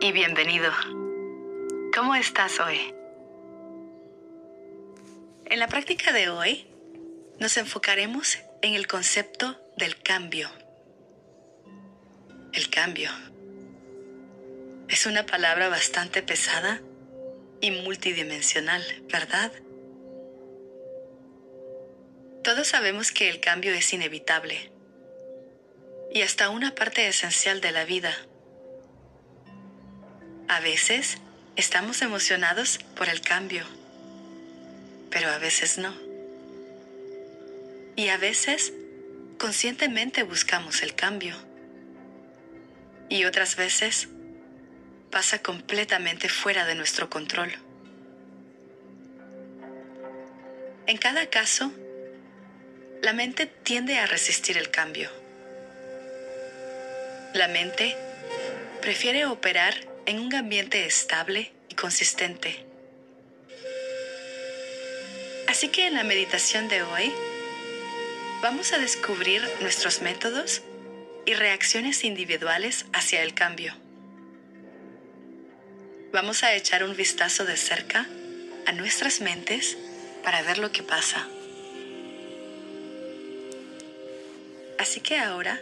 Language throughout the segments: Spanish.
y bienvenido. ¿Cómo estás hoy? En la práctica de hoy nos enfocaremos en el concepto del cambio. El cambio. Es una palabra bastante pesada y multidimensional, ¿verdad? Todos sabemos que el cambio es inevitable y hasta una parte esencial de la vida. A veces estamos emocionados por el cambio, pero a veces no. Y a veces conscientemente buscamos el cambio. Y otras veces pasa completamente fuera de nuestro control. En cada caso, la mente tiende a resistir el cambio. La mente prefiere operar en un ambiente estable y consistente. Así que en la meditación de hoy vamos a descubrir nuestros métodos y reacciones individuales hacia el cambio. Vamos a echar un vistazo de cerca a nuestras mentes para ver lo que pasa. Así que ahora,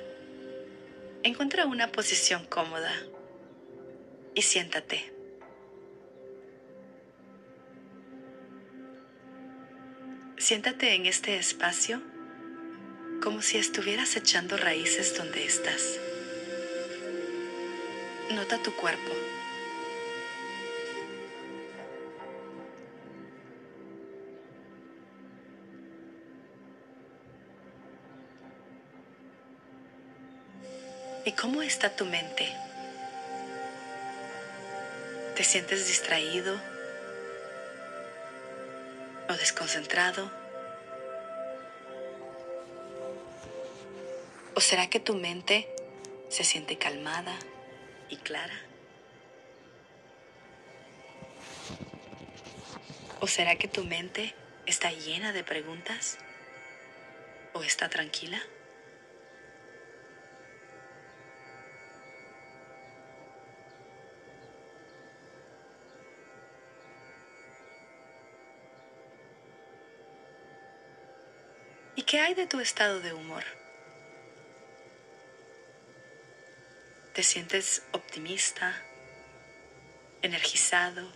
encuentra una posición cómoda y siéntate. Siéntate en este espacio como si estuvieras echando raíces donde estás. Nota tu cuerpo. ¿Y cómo está tu mente? ¿Te sientes distraído o desconcentrado? ¿O será que tu mente se siente calmada y clara? ¿O será que tu mente está llena de preguntas? ¿O está tranquila? Qué hay de tu estado de humor? ¿Te sientes optimista, energizado,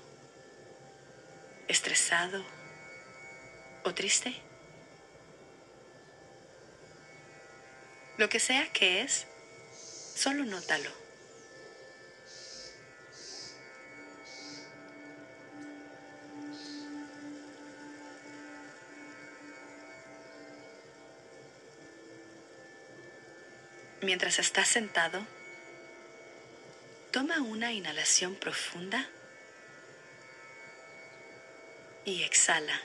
estresado o triste? Lo que sea que es, solo nótalo. Mientras estás sentado, toma una inhalación profunda y exhala.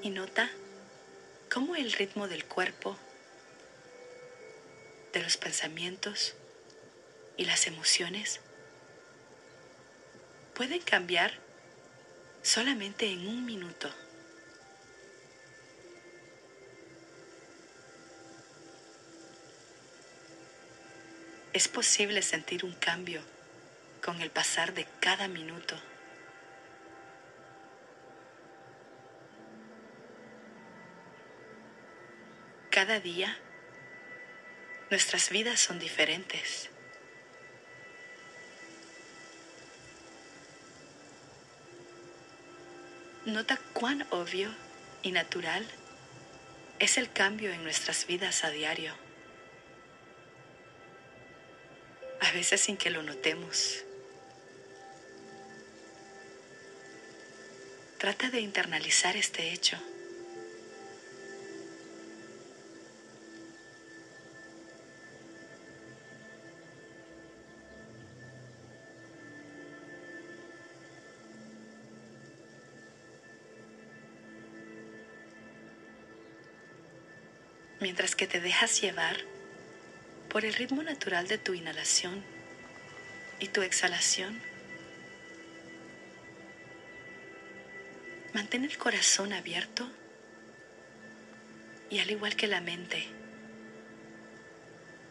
Y nota cómo el ritmo del cuerpo, de los pensamientos y las emociones pueden cambiar solamente en un minuto. Es posible sentir un cambio con el pasar de cada minuto. Cada día nuestras vidas son diferentes. Nota cuán obvio y natural es el cambio en nuestras vidas a diario. A veces sin que lo notemos. Trata de internalizar este hecho. Mientras que te dejas llevar por el ritmo natural de tu inhalación y tu exhalación. Mantén el corazón abierto y al igual que la mente,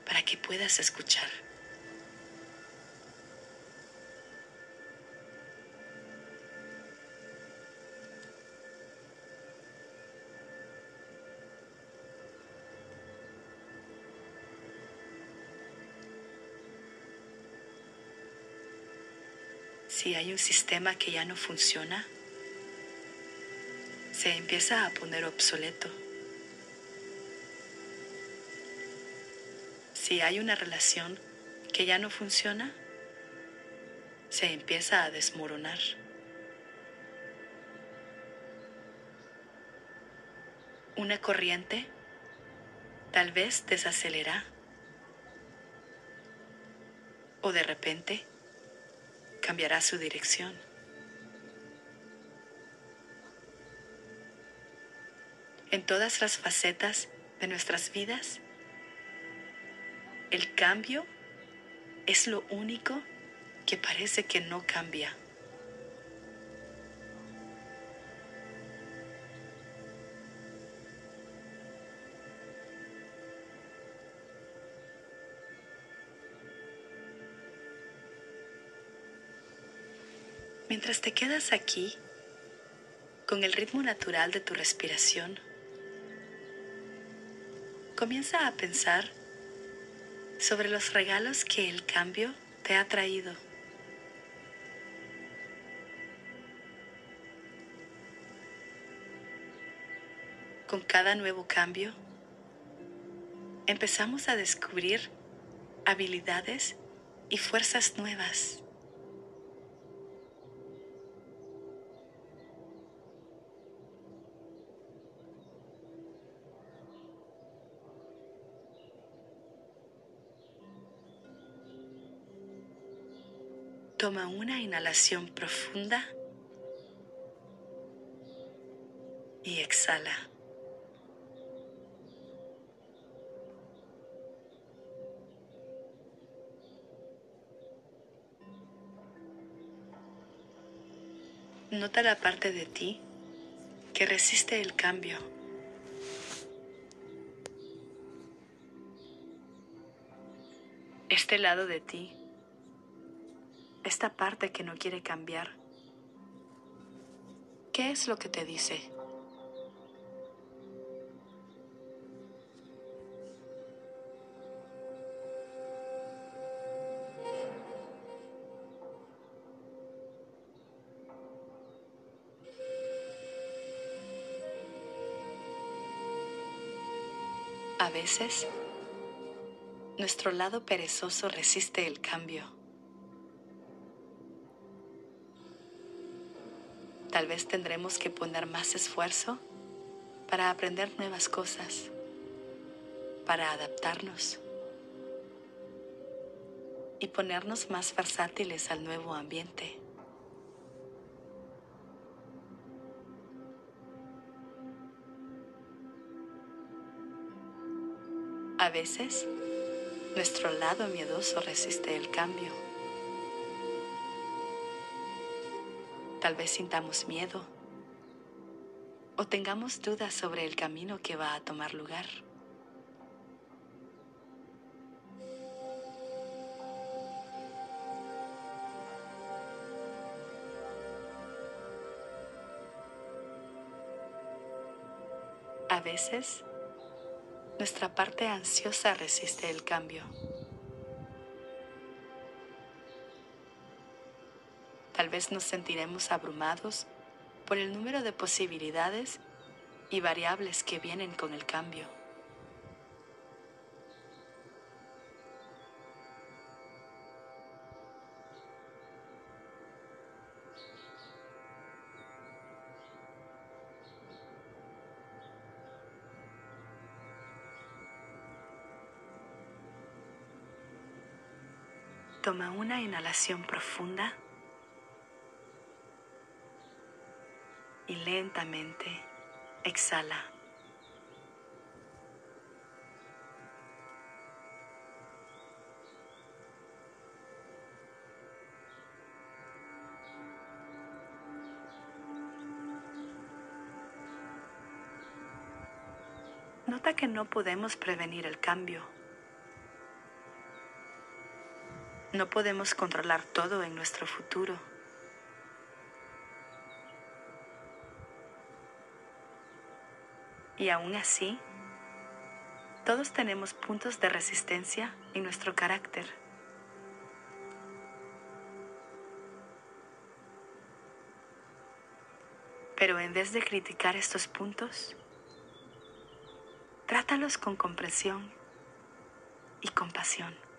para que puedas escuchar. Si hay un sistema que ya no funciona, se empieza a poner obsoleto. Si hay una relación que ya no funciona, se empieza a desmoronar. Una corriente tal vez desacelera o de repente cambiará su dirección. En todas las facetas de nuestras vidas, el cambio es lo único que parece que no cambia. Mientras te quedas aquí, con el ritmo natural de tu respiración, comienza a pensar sobre los regalos que el cambio te ha traído. Con cada nuevo cambio, empezamos a descubrir habilidades y fuerzas nuevas. Toma una inhalación profunda y exhala. Nota la parte de ti que resiste el cambio. Este lado de ti esta parte que no quiere cambiar, ¿qué es lo que te dice? A veces, nuestro lado perezoso resiste el cambio. Tal vez tendremos que poner más esfuerzo para aprender nuevas cosas, para adaptarnos y ponernos más versátiles al nuevo ambiente. A veces, nuestro lado miedoso resiste el cambio. Tal vez sintamos miedo o tengamos dudas sobre el camino que va a tomar lugar. A veces, nuestra parte ansiosa resiste el cambio. Tal vez nos sentiremos abrumados por el número de posibilidades y variables que vienen con el cambio. Toma una inhalación profunda. Y lentamente exhala. Nota que no podemos prevenir el cambio. No podemos controlar todo en nuestro futuro. Y aún así, todos tenemos puntos de resistencia en nuestro carácter. Pero en vez de criticar estos puntos, trátalos con comprensión y compasión.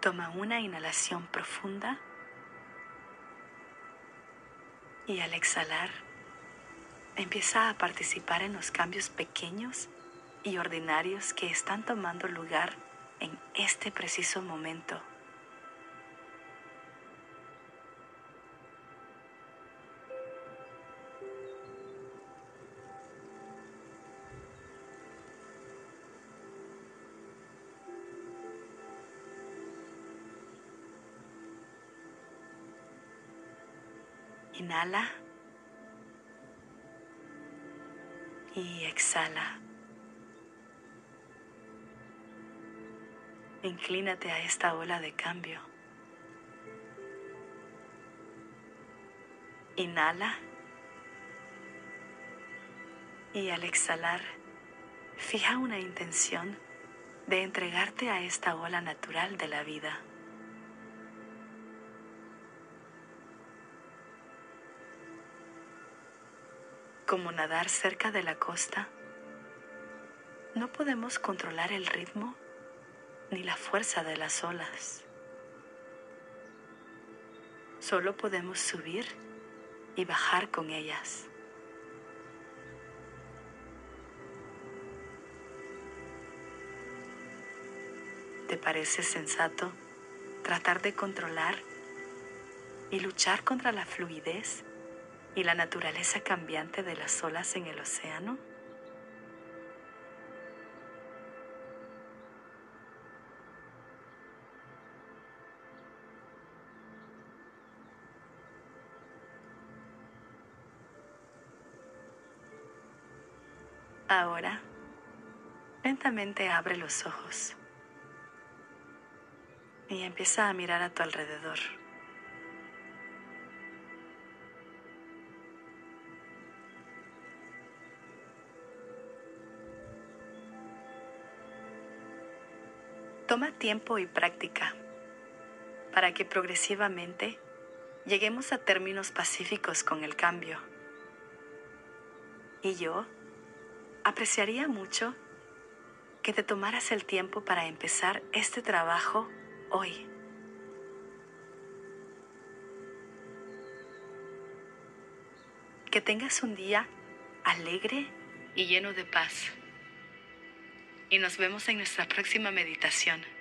Toma una inhalación profunda y al exhalar empieza a participar en los cambios pequeños y ordinarios que están tomando lugar en este preciso momento. Inhala. Y exhala. Inclínate a esta ola de cambio. Inhala. Y al exhalar, fija una intención de entregarte a esta ola natural de la vida. Como nadar cerca de la costa, no podemos controlar el ritmo ni la fuerza de las olas. Solo podemos subir y bajar con ellas. ¿Te parece sensato tratar de controlar y luchar contra la fluidez y la naturaleza cambiante de las olas en el océano? Ahora, lentamente abre los ojos y empieza a mirar a tu alrededor. Toma tiempo y práctica para que progresivamente lleguemos a términos pacíficos con el cambio. Y yo apreciaría mucho que te tomaras el tiempo para empezar este trabajo hoy. Que tengas un día alegre y lleno de paz y nos vemos en nuestra próxima meditación.